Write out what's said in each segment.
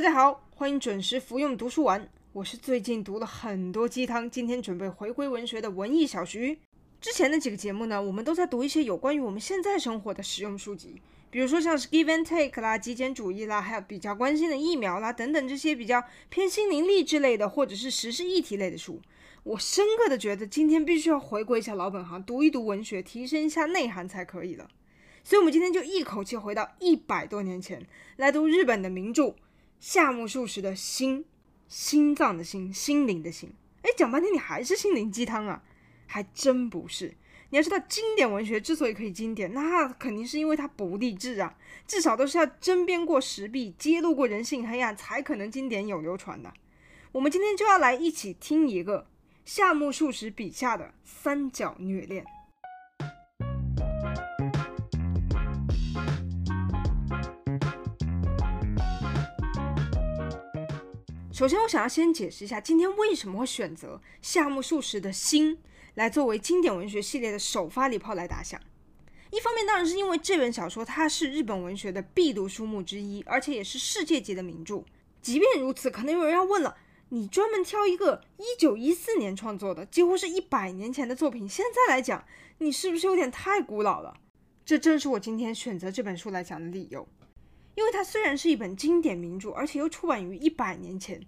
大家好，欢迎准时服用读书丸。我是最近读了很多鸡汤，今天准备回归文学的文艺小徐。之前的几个节目呢，我们都在读一些有关于我们现在生活的实用书籍，比如说像是 Give and Take 啦、极简主义啦，还有比较关心的疫苗啦等等这些比较偏心灵励志类的，或者是时事议题类的书。我深刻的觉得今天必须要回归一下老本行，读一读文学，提升一下内涵才可以了。所以，我们今天就一口气回到一百多年前，来读日本的名著。夏目漱石的心，心脏的心，心灵的心。哎，讲半天你还是心灵鸡汤啊？还真不是。你要知道，经典文学之所以可以经典，那肯定是因为它不励志啊，至少都是要针砭过时弊，揭露过人性黑暗，才可能经典有流传的。我们今天就要来一起听一个夏目漱石笔下的三角虐恋。首先，我想要先解释一下，今天为什么会选择夏目漱石的《心》来作为经典文学系列的首发礼炮来打响。一方面，当然是因为这本小说它是日本文学的必读书目之一，而且也是世界级的名著。即便如此，可能有人要问了：你专门挑一个一九一四年创作的，几乎是一百年前的作品，现在来讲，你是不是有点太古老了？这正是我今天选择这本书来讲的理由。因为它虽然是一本经典名著，而且又出版于一百年前，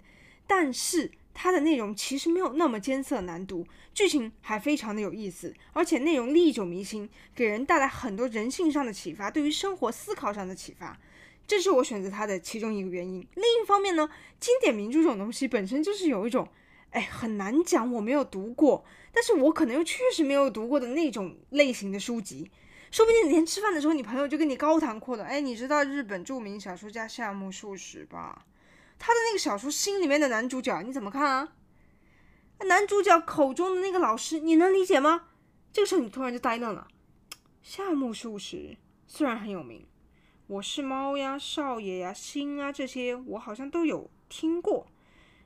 但是它的内容其实没有那么艰涩难读，剧情还非常的有意思，而且内容历久弥新，给人带来很多人性上的启发，对于生活思考上的启发，这是我选择它的其中一个原因。另一方面呢，经典名著这种东西本身就是有一种，哎，很难讲，我没有读过，但是我可能又确实没有读过的那种类型的书籍。说不定连吃饭的时候，你朋友就跟你高谈阔论。哎，你知道日本著名小说家夏目漱石吧？他的那个小说《心》里面的男主角，你怎么看啊？男主角口中的那个老师，你能理解吗？这个时候你突然就呆愣了。夏目漱石虽然很有名，《我是猫》呀、《少爷》呀、《心》啊这些，我好像都有听过，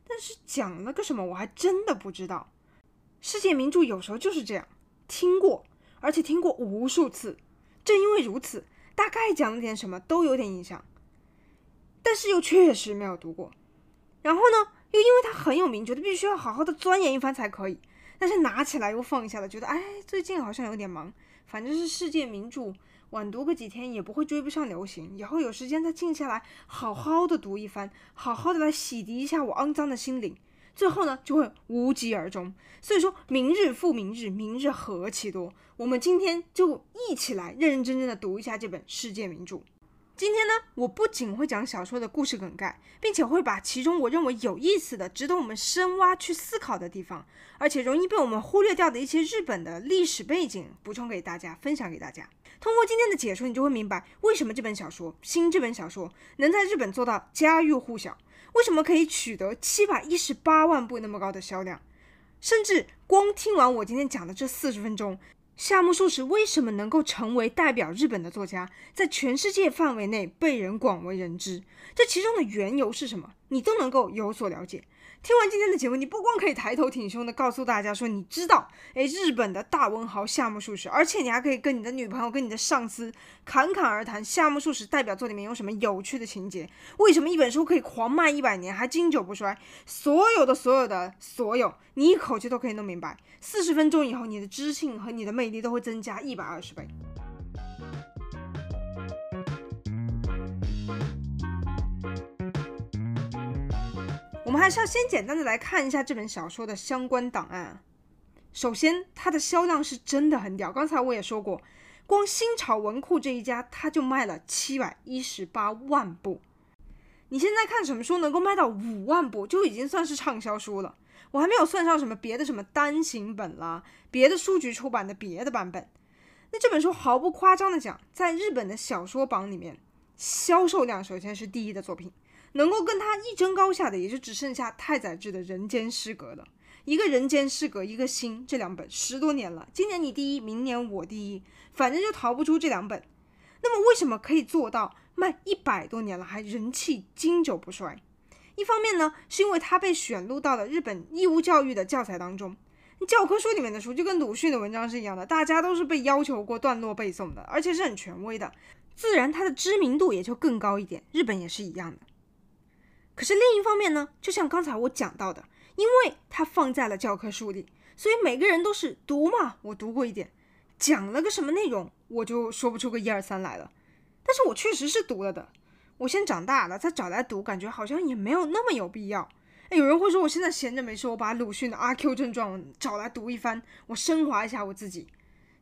但是讲了个什么，我还真的不知道。世界名著有时候就是这样，听过。而且听过无数次，正因为如此，大概讲了点什么都有点印象，但是又确实没有读过。然后呢，又因为它很有名，觉得必须要好好的钻研一番才可以。但是拿起来又放下了，觉得哎，最近好像有点忙，反正是世界名著，晚读个几天也不会追不上流行。以后有时间再静下来，好好的读一番，好好的来洗涤一下我肮脏的心灵。最后呢，就会无疾而终。所以说，明日复明日，明日何其多。我们今天就一起来认认真真的读一下这本世界名著。今天呢，我不仅会讲小说的故事梗概，并且会把其中我认为有意思的、值得我们深挖去思考的地方，而且容易被我们忽略掉的一些日本的历史背景补充给大家，分享给大家。通过今天的解说，你就会明白为什么这本小说《新》这本小说能在日本做到家喻户晓。为什么可以取得七百一十八万部那么高的销量？甚至光听完我今天讲的这四十分钟，夏目漱石为什么能够成为代表日本的作家，在全世界范围内被人广为人知？这其中的缘由是什么？你都能够有所了解。听完今天的节目，你不光可以抬头挺胸的告诉大家说你知道，哎，日本的大文豪夏目漱石，而且你还可以跟你的女朋友、跟你的上司侃侃而谈夏目漱石代表作里面有什么有趣的情节，为什么一本书可以狂卖一百年还经久不衰，所有的所有的所有，你一口气都可以弄明白。四十分钟以后，你的知性和你的魅力都会增加一百二十倍。们还是要先简单的来看一下这本小说的相关档案。首先，它的销量是真的很屌。刚才我也说过，光新潮文库这一家，它就卖了七百一十八万部。你现在看什么书能够卖到五万部，就已经算是畅销书了。我还没有算上什么别的什么单行本啦，别的书局出版的别的版本。那这本书毫不夸张的讲，在日本的小说榜里面，销售量首先是第一的作品。能够跟他一争高下的，也就只剩下太宰治的《人间失格》了。一个《人间失格》，一个《心》，这两本十多年了，今年你第一，明年我第一，反正就逃不出这两本。那么为什么可以做到卖一百多年了还人气经久不衰？一方面呢，是因为它被选入到了日本义务教育的教材当中，教科书里面的书就跟鲁迅的文章是一样的，大家都是被要求过段落背诵的，而且是很权威的，自然它的知名度也就更高一点。日本也是一样的。可是另一方面呢，就像刚才我讲到的，因为它放在了教科书里，所以每个人都是读嘛，我读过一点，讲了个什么内容，我就说不出个一二三来了。但是我确实是读了的。我先长大了再找来读，感觉好像也没有那么有必要。哎，有人会说我现在闲着没事，我把鲁迅的《阿 Q 正传》找来读一番，我升华一下我自己。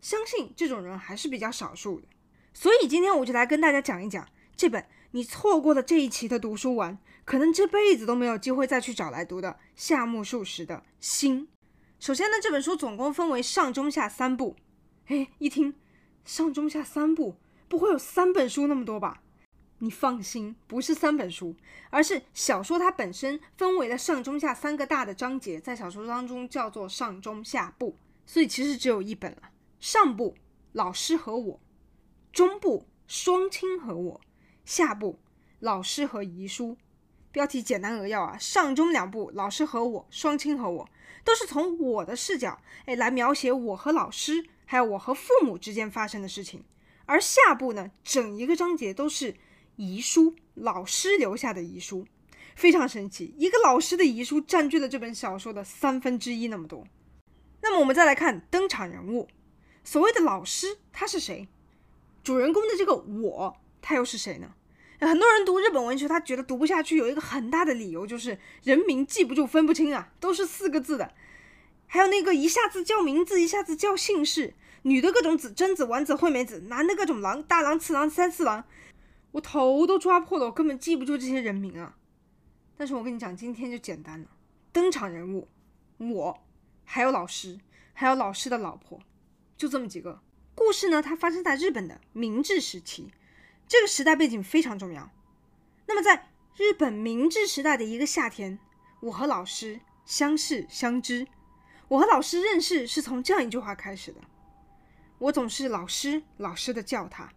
相信这种人还是比较少数的。所以今天我就来跟大家讲一讲这本你错过了这一期的读书完，可能这辈子都没有机会再去找来读的夏目漱石的《心》。首先呢，这本书总共分为上中下三部。哎，一听上中下三部，不会有三本书那么多吧？你放心，不是三本书，而是小说它本身分为了上中下三个大的章节，在小说当中叫做上中下部，所以其实只有一本了。上部老师和我，中部双亲和我，下部老师和遗书。标题简单扼要啊，上中两部老师和我，双亲和我，都是从我的视角哎来描写我和老师，还有我和父母之间发生的事情。而下部呢，整一个章节都是。遗书，老师留下的遗书，非常神奇。一个老师的遗书占据了这本小说的三分之一那么多。那么我们再来看登场人物，所谓的老师他是谁？主人公的这个我，他又是谁呢？很多人读日本文学，他觉得读不下去，有一个很大的理由就是人名记不住、分不清啊，都是四个字的。还有那个一下子叫名字，一下子叫姓氏，女的各种子、贞子、丸子、惠美子，男的各种郎、大郎、次郎、三四郎。我头都抓破了，我根本记不住这些人名啊！但是我跟你讲，今天就简单了。登场人物，我，还有老师，还有老师的老婆，就这么几个。故事呢，它发生在日本的明治时期，这个时代背景非常重要。那么在日本明治时代的一个夏天，我和老师相识相知。我和老师认识是从这样一句话开始的：我总是老师老师的叫他。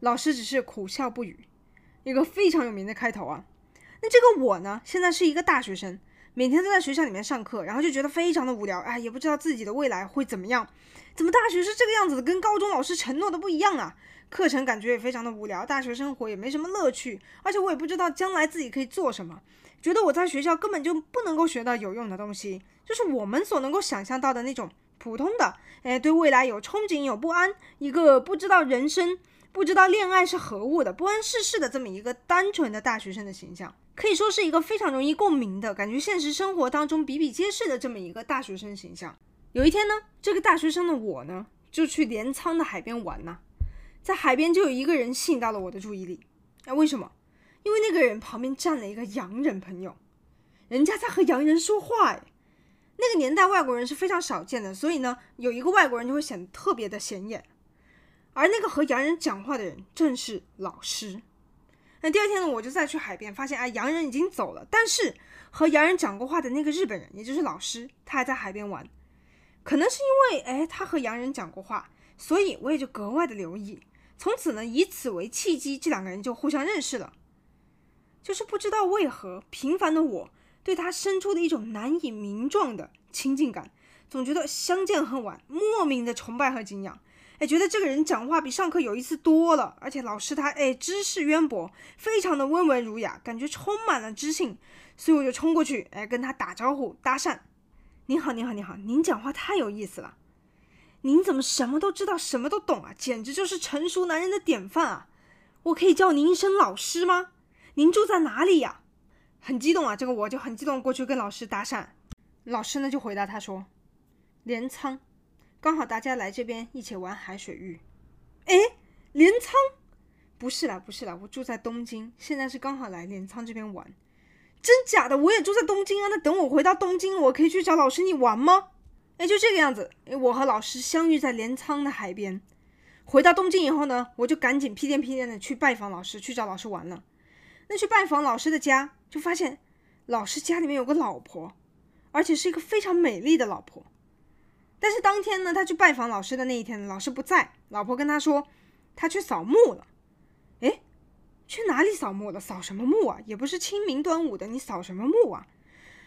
老师只是苦笑不语，一个非常有名的开头啊。那这个我呢，现在是一个大学生，每天都在学校里面上课，然后就觉得非常的无聊，哎，也不知道自己的未来会怎么样。怎么大学是这个样子的，跟高中老师承诺的不一样啊？课程感觉也非常的无聊，大学生活也没什么乐趣，而且我也不知道将来自己可以做什么，觉得我在学校根本就不能够学到有用的东西，就是我们所能够想象到的那种普通的，哎，对未来有憧憬、有不安，一个不知道人生。不知道恋爱是何物的，不谙世事的这么一个单纯的大学生的形象，可以说是一个非常容易共鸣的感觉，现实生活当中比比皆是的这么一个大学生形象。有一天呢，这个大学生的我呢，就去镰仓的海边玩呐，在海边就有一个人吸引到了我的注意力。哎，为什么？因为那个人旁边站了一个洋人朋友，人家在和洋人说话。哎，那个年代外国人是非常少见的，所以呢，有一个外国人就会显得特别的显眼。而那个和洋人讲话的人正是老师。那第二天呢，我就再去海边，发现啊，洋人已经走了，但是和洋人讲过话的那个日本人，也就是老师，他还在海边玩。可能是因为哎，他和洋人讲过话，所以我也就格外的留意。从此呢，以此为契机，这两个人就互相认识了。就是不知道为何，平凡的我对他生出的一种难以名状的亲近感，总觉得相见恨晚，莫名的崇拜和敬仰。哎，觉得这个人讲话比上课有意思多了，而且老师他哎知识渊博，非常的温文儒雅，感觉充满了知性，所以我就冲过去哎跟他打招呼搭讪。您好，您好，您好，您讲话太有意思了，您怎么什么都知道，什么都懂啊？简直就是成熟男人的典范啊！我可以叫您一声老师吗？您住在哪里呀？很激动啊，这个我就很激动过去跟老师搭讪，老师呢就回答他说，镰仓。刚好大家来这边一起玩海水浴，哎，镰仓？不是啦，不是啦，我住在东京，现在是刚好来镰仓这边玩，真假的？我也住在东京啊，那等我回到东京，我可以去找老师你玩吗？哎，就这个样子，我和老师相遇在镰仓的海边，回到东京以后呢，我就赶紧屁颠屁颠的去拜访老师，去找老师玩了。那去拜访老师的家，就发现老师家里面有个老婆，而且是一个非常美丽的老婆。但是当天呢，他去拜访老师的那一天，老师不在，老婆跟他说，他去扫墓了。哎，去哪里扫墓了？扫什么墓啊？也不是清明端午的，你扫什么墓啊？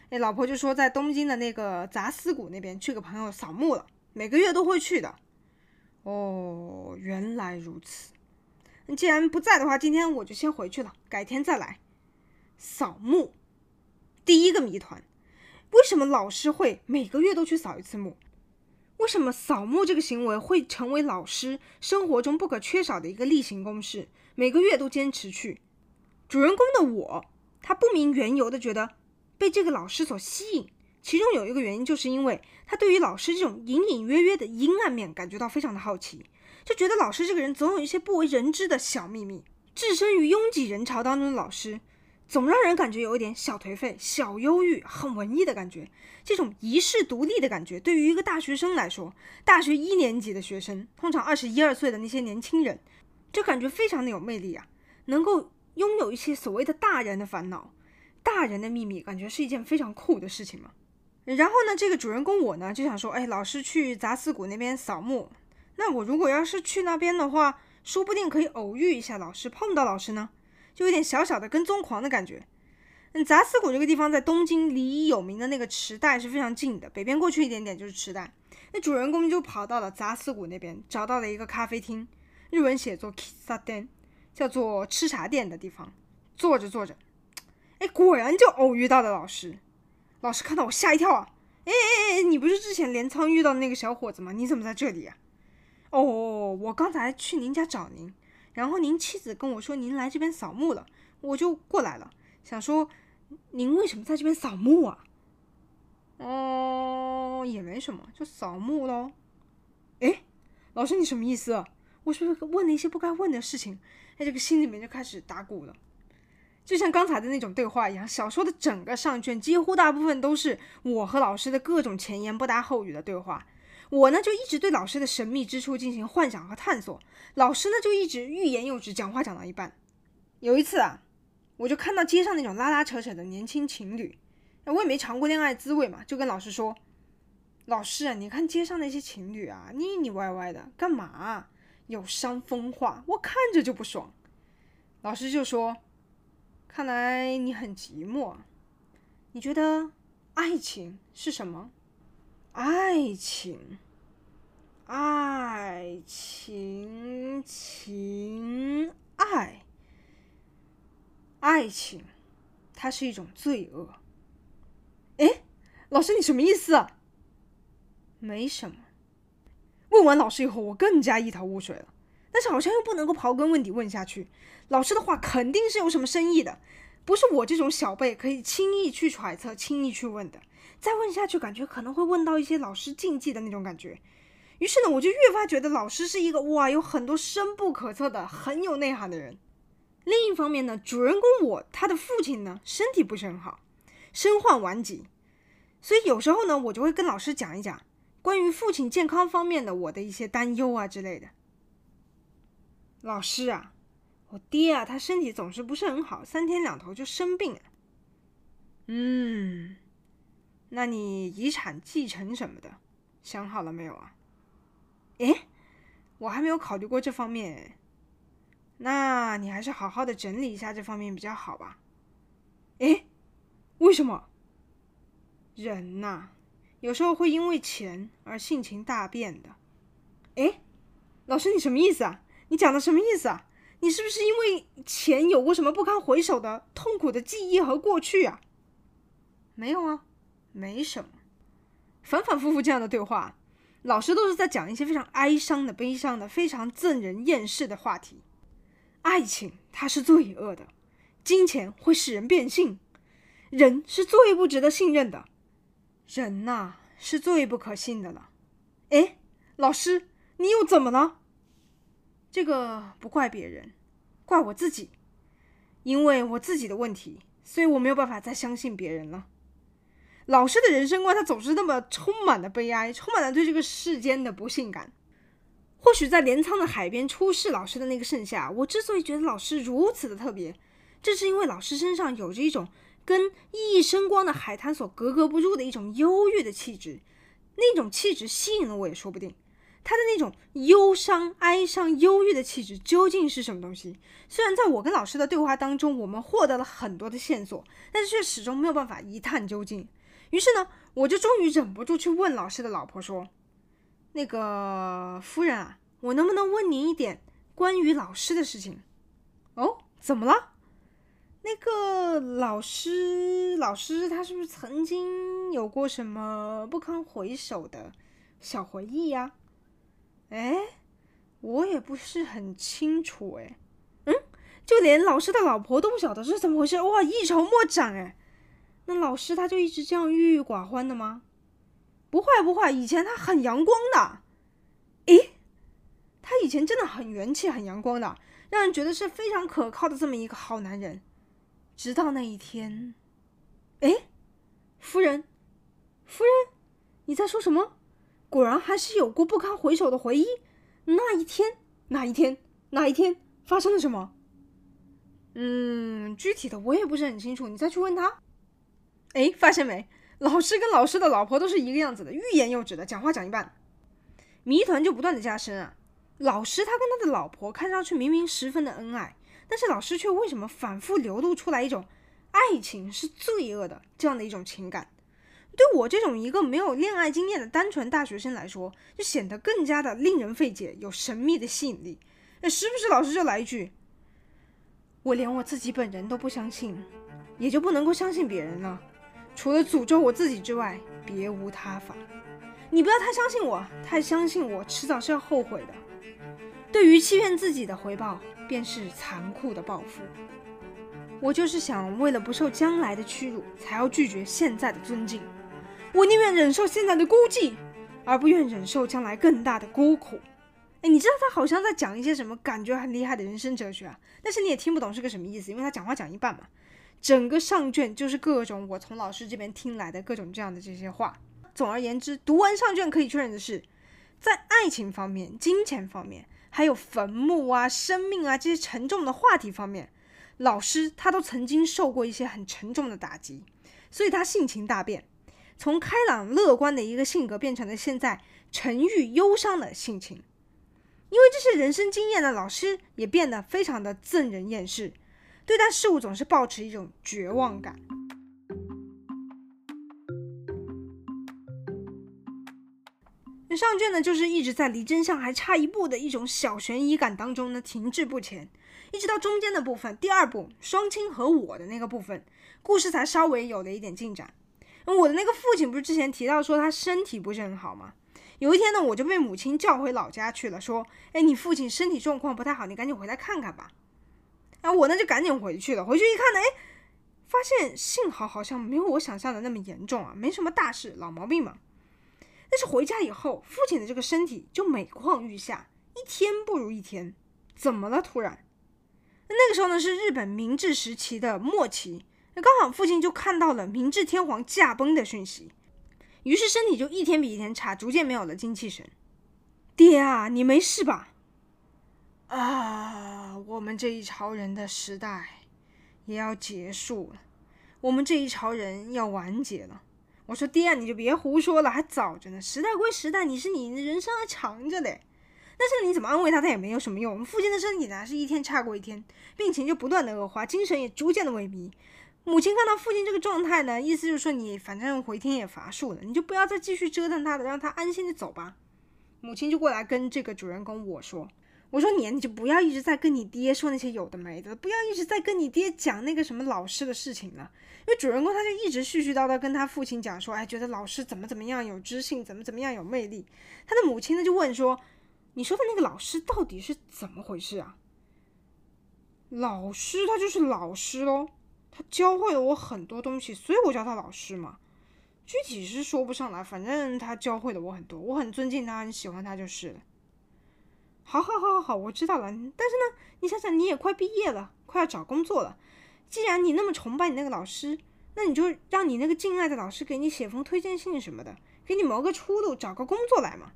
那，老婆就说在东京的那个杂司谷那边去个朋友扫墓了，每个月都会去的。哦，原来如此。既然不在的话，今天我就先回去了，改天再来。扫墓，第一个谜团：为什么老师会每个月都去扫一次墓？为什么扫墓这个行为会成为老师生活中不可缺少的一个例行公事？每个月都坚持去。主人公的我，他不明缘由的觉得被这个老师所吸引。其中有一个原因，就是因为他对于老师这种隐隐约约的阴暗面感觉到非常的好奇，就觉得老师这个人总有一些不为人知的小秘密。置身于拥挤人潮当中的老师，总让人感觉有一点小颓废、小忧郁、很文艺的感觉。这种遗世独立的感觉，对于一个大学生来说，大学一年级的学生，通常二十一二岁的那些年轻人，就感觉非常的有魅力啊！能够拥有一些所谓的大人的烦恼、大人的秘密，感觉是一件非常酷的事情嘛。然后呢，这个主人公我呢就想说，哎，老师去杂司谷那边扫墓，那我如果要是去那边的话，说不定可以偶遇一下老师，碰到老师呢，就有点小小的跟踪狂的感觉。嗯，杂司谷这个地方在东京离有名的那个池袋是非常近的，北边过去一点点就是池袋。那主人公就跑到了杂司谷那边，找到了一个咖啡厅，日文写作 Kissaten，叫做吃茶店的地方，坐着坐着，哎，果然就偶遇到了老师。老师看到我吓一跳啊！哎哎哎，你不是之前镰仓遇到的那个小伙子吗？你怎么在这里呀？哦，我刚才去您家找您，然后您妻子跟我说您来这边扫墓了，我就过来了，想说您为什么在这边扫墓啊？哦，也没什么，就扫墓喽。哎，老师你什么意思？我是不是问了一些不该问的事情？哎，这个心里面就开始打鼓了。就像刚才的那种对话一样，小说的整个上卷几乎大部分都是我和老师的各种前言不搭后语的对话。我呢就一直对老师的神秘之处进行幻想和探索，老师呢就一直欲言又止，讲话讲到一半。有一次啊，我就看到街上那种拉拉扯扯的年轻情侣，我也没尝过恋爱滋味嘛，就跟老师说：“老师啊，你看街上那些情侣啊，腻腻歪歪的，干嘛？有伤风化，我看着就不爽。”老师就说。看来你很寂寞，你觉得爱情是什么？爱情，爱情，情爱，爱情，它是一种罪恶。哎，老师，你什么意思啊？没什么。问完老师以后，我更加一头雾水了。但是好像又不能够刨根问底问下去，老师的话肯定是有什么深意的，不是我这种小辈可以轻易去揣测、轻易去问的。再问下去，感觉可能会问到一些老师禁忌的那种感觉。于是呢，我就越发觉得老师是一个哇，有很多深不可测的、很有内涵的人。另一方面呢，主人公我他的父亲呢身体不是很好，身患顽疾，所以有时候呢，我就会跟老师讲一讲关于父亲健康方面的我的一些担忧啊之类的。老师啊，我爹啊，他身体总是不是很好，三天两头就生病。嗯，那你遗产继承什么的，想好了没有啊？诶，我还没有考虑过这方面。那你还是好好的整理一下这方面比较好吧。诶，为什么？人呐，有时候会因为钱而性情大变的。诶，老师，你什么意思啊？你讲的什么意思啊？你是不是因为钱有过什么不堪回首的痛苦的记忆和过去啊？没有啊，没什么。反反复复这样的对话，老师都是在讲一些非常哀伤的、悲伤的、非常憎人厌世的话题。爱情它是罪恶的，金钱会使人变性，人是最不值得信任的，人呐是最不可信的了。哎，老师，你又怎么了？这个不怪别人，怪我自己，因为我自己的问题，所以我没有办法再相信别人了。老师的人生观，他总是那么充满了悲哀，充满了对这个世间的不幸感。或许在镰仓的海边出事老师的那个盛夏，我之所以觉得老师如此的特别，正是因为老师身上有着一种跟熠熠生光的海滩所格格不入的一种忧郁的气质，那种气质吸引了我也说不定。他的那种忧伤、哀伤、忧郁的气质究竟是什么东西？虽然在我跟老师的对话当中，我们获得了很多的线索，但是却始终没有办法一探究竟。于是呢，我就终于忍不住去问老师的老婆说：“那个夫人啊，我能不能问您一点关于老师的事情？”哦，怎么了？那个老师老师他是不是曾经有过什么不堪回首的小回忆呀？哎，我也不是很清楚哎。嗯，就连老师的老婆都不晓得是怎么回事，哇，一筹莫展哎。那老师他就一直这样郁郁寡欢的吗？不会不会，以前他很阳光的。诶，他以前真的很元气、很阳光的，让人觉得是非常可靠的这么一个好男人。直到那一天，诶，夫人，夫人，你在说什么？果然还是有过不堪回首的回忆。那一天，那一天，那一天发生了什么？嗯，具体的我也不是很清楚，你再去问他。哎，发现没？老师跟老师的老婆都是一个样子的，欲言又止的，讲话讲一半，谜团就不断的加深啊。老师他跟他的老婆看上去明明十分的恩爱，但是老师却为什么反复流露出来一种爱情是罪恶的这样的一种情感？对我这种一个没有恋爱经验的单纯大学生来说，就显得更加的令人费解，有神秘的吸引力。那时不时老师就来一句：“我连我自己本人都不相信，也就不能够相信别人了。”除了诅咒我自己之外，别无他法。你不要太相信我，太相信我，迟早是要后悔的。对于欺骗自己的回报，便是残酷的报复。我就是想为了不受将来的屈辱，才要拒绝现在的尊敬。我宁愿忍受现在的孤寂，而不愿忍受将来更大的孤苦。哎，你知道他好像在讲一些什么感觉很厉害的人生哲学啊？但是你也听不懂是个什么意思，因为他讲话讲一半嘛。整个上卷就是各种我从老师这边听来的各种这样的这些话。总而言之，读完上卷可以确认的是，在爱情方面、金钱方面，还有坟墓啊、生命啊这些沉重的话题方面，老师他都曾经受过一些很沉重的打击，所以他性情大变，从开朗乐观的一个性格变成了现在沉郁忧伤的性情。因为这些人生经验呢，老师也变得非常的憎人厌世。对待事物总是抱持一种绝望感。那上卷呢，就是一直在离真相还差一步的一种小悬疑感当中呢，停滞不前，一直到中间的部分，第二部双亲和我的那个部分，故事才稍微有了一点进展。我的那个父亲不是之前提到说他身体不是很好吗？有一天呢，我就被母亲叫回老家去了，说：“哎，你父亲身体状况不太好，你赶紧回来看看吧。”然后我呢就赶紧回去了。回去一看呢，哎，发现幸好好像没有我想象的那么严重啊，没什么大事，老毛病嘛。但是回家以后，父亲的这个身体就每况愈下，一天不如一天。怎么了？突然，那个时候呢是日本明治时期的末期，刚好父亲就看到了明治天皇驾崩的讯息，于是身体就一天比一天差，逐渐没有了精气神。爹啊，你没事吧？啊，我们这一朝人的时代也要结束了，我们这一朝人要完结了。我说爹啊，你就别胡说了，还早着呢。时代归时代，你是你的，人生还长着嘞。但是你怎么安慰他，他也没有什么用。我们父亲的身体呢，是一天差过一天，病情就不断的恶化，精神也逐渐的萎靡。母亲看到父亲这个状态呢，意思就是说，你反正回天也乏术了，你就不要再继续折腾他了，让他安心的走吧。母亲就过来跟这个主人公我说。我说你，你就不要一直在跟你爹说那些有的没的，不要一直在跟你爹讲那个什么老师的事情了。因为主人公他就一直絮絮叨叨跟他父亲讲说，哎，觉得老师怎么怎么样有知性，怎么怎么样有魅力。他的母亲呢就问说，你说的那个老师到底是怎么回事啊？老师他就是老师喽，他教会了我很多东西，所以我叫他老师嘛。具体是说不上来，反正他教会了我很多，我很尊敬他，很喜欢他就是了。好好好好好，我知道了。但是呢，你想想，你也快毕业了，快要找工作了。既然你那么崇拜你那个老师，那你就让你那个敬爱的老师给你写封推荐信什么的，给你谋个出路，找个工作来嘛。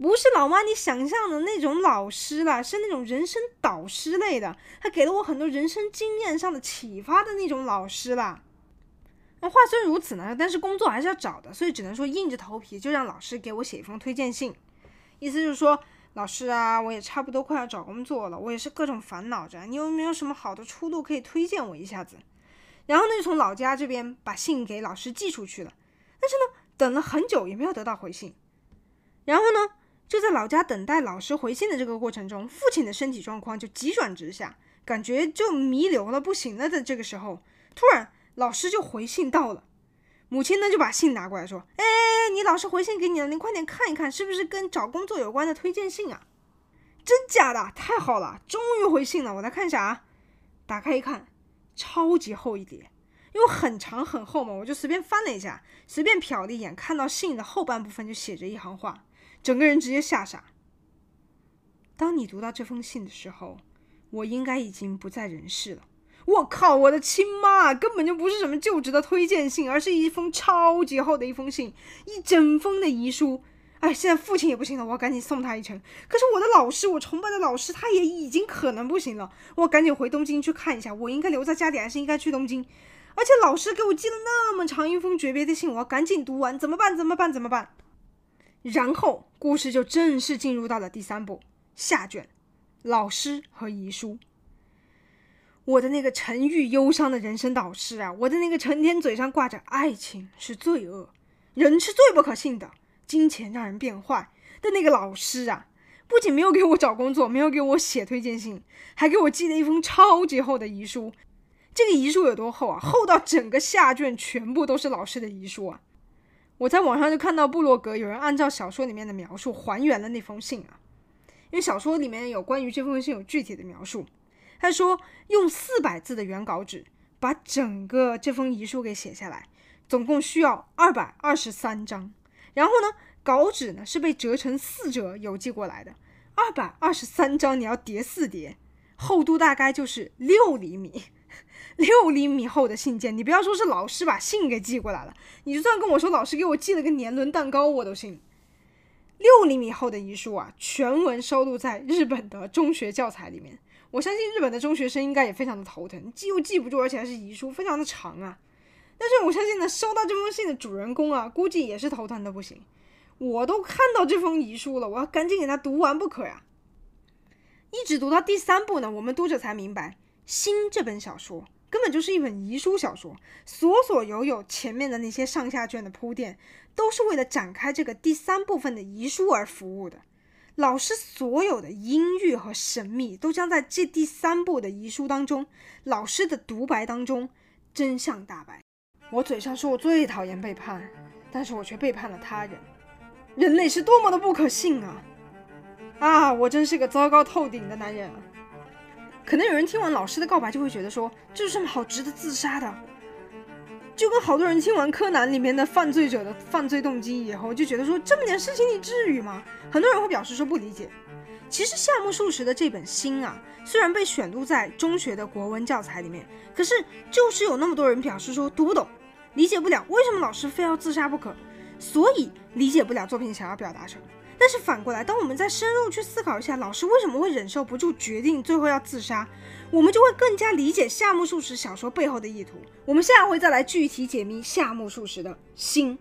不是老妈你想象的那种老师啦，是那种人生导师类的，他给了我很多人生经验上的启发的那种老师啦。那话虽如此呢，但是工作还是要找的，所以只能说硬着头皮就让老师给我写一封推荐信，意思就是说。老师啊，我也差不多快要找工作了，我也是各种烦恼着。你有没有什么好的出路可以推荐我一下子？然后呢，就从老家这边把信给老师寄出去了。但是呢，等了很久也没有得到回信。然后呢，就在老家等待老师回信的这个过程中，父亲的身体状况就急转直下，感觉就弥留了，不行了的这个时候，突然老师就回信到了。母亲呢就把信拿过来说：“哎，你老师回信给你了，你快点看一看，是不是跟找工作有关的推荐信啊？真假的？太好了，终于回信了。我来看一下啊，打开一看，超级厚一叠，因为很长很厚嘛，我就随便翻了一下，随便瞟了一眼，看到信的后半部分就写着一行话，整个人直接吓傻。当你读到这封信的时候，我应该已经不在人世了。”我靠！我的亲妈，根本就不是什么就职的推荐信，而是一封超级厚的一封信，一整封的遗书。哎，现在父亲也不行了，我要赶紧送他一程。可是我的老师，我崇拜的老师，他也已经可能不行了。我赶紧回东京去看一下，我应该留在家里，还是应该去东京？而且老师给我寄了那么长一封诀别的信，我要赶紧读完，怎么办？怎么办？怎么办？然后故事就正式进入到了第三部下卷，老师和遗书。我的那个沉郁忧伤的人生导师啊，我的那个成天嘴上挂着爱情是罪恶，人是最不可信的，金钱让人变坏的那个老师啊，不仅没有给我找工作，没有给我写推荐信，还给我寄了一封超级厚的遗书。这个遗书有多厚啊？厚到整个下卷全部都是老师的遗书啊！我在网上就看到部落格有人按照小说里面的描述还原了那封信啊，因为小说里面有关于这封信有具体的描述。他说：“用四百字的原稿纸把整个这封遗书给写下来，总共需要二百二十三张。然后呢，稿纸呢是被折成四折邮寄过来的。二百二十三张你要叠四叠，厚度大概就是六厘米，六厘米厚的信件。你不要说是老师把信给寄过来了，你就算跟我说老师给我寄了个年轮蛋糕，我都信。六厘米厚的遗书啊，全文收录在日本的中学教材里面。”我相信日本的中学生应该也非常的头疼，记又记不住，而且还是遗书，非常的长啊。但是我相信呢，收到这封信的主人公啊，估计也是头疼的不行。我都看到这封遗书了，我要赶紧给他读完不可呀。一直读到第三部呢，我们读者才明白，《心》这本小说根本就是一本遗书小说，所所有有前面的那些上下卷的铺垫，都是为了展开这个第三部分的遗书而服务的。老师所有的阴郁和神秘都将在这第三部的遗书当中，老师的独白当中真相大白。我嘴上说我最讨厌背叛，但是我却背叛了他人。人类是多么的不可信啊！啊，我真是个糟糕透顶的男人！可能有人听完老师的告白就会觉得说，这有什么好值得自杀的？就跟好多人听完柯南里面的犯罪者的犯罪动机以后，就觉得说这么点事情你至于吗？很多人会表示说不理解。其实夏目漱石的这本《心》啊，虽然被选读在中学的国文教材里面，可是就是有那么多人表示说读不懂，理解不了为什么老师非要自杀不可，所以理解不了作品想要表达什么。但是反过来，当我们再深入去思考一下，老师为什么会忍受不住，决定最后要自杀，我们就会更加理解夏目漱石小说背后的意图。我们下回再来具体解密夏目漱石的心。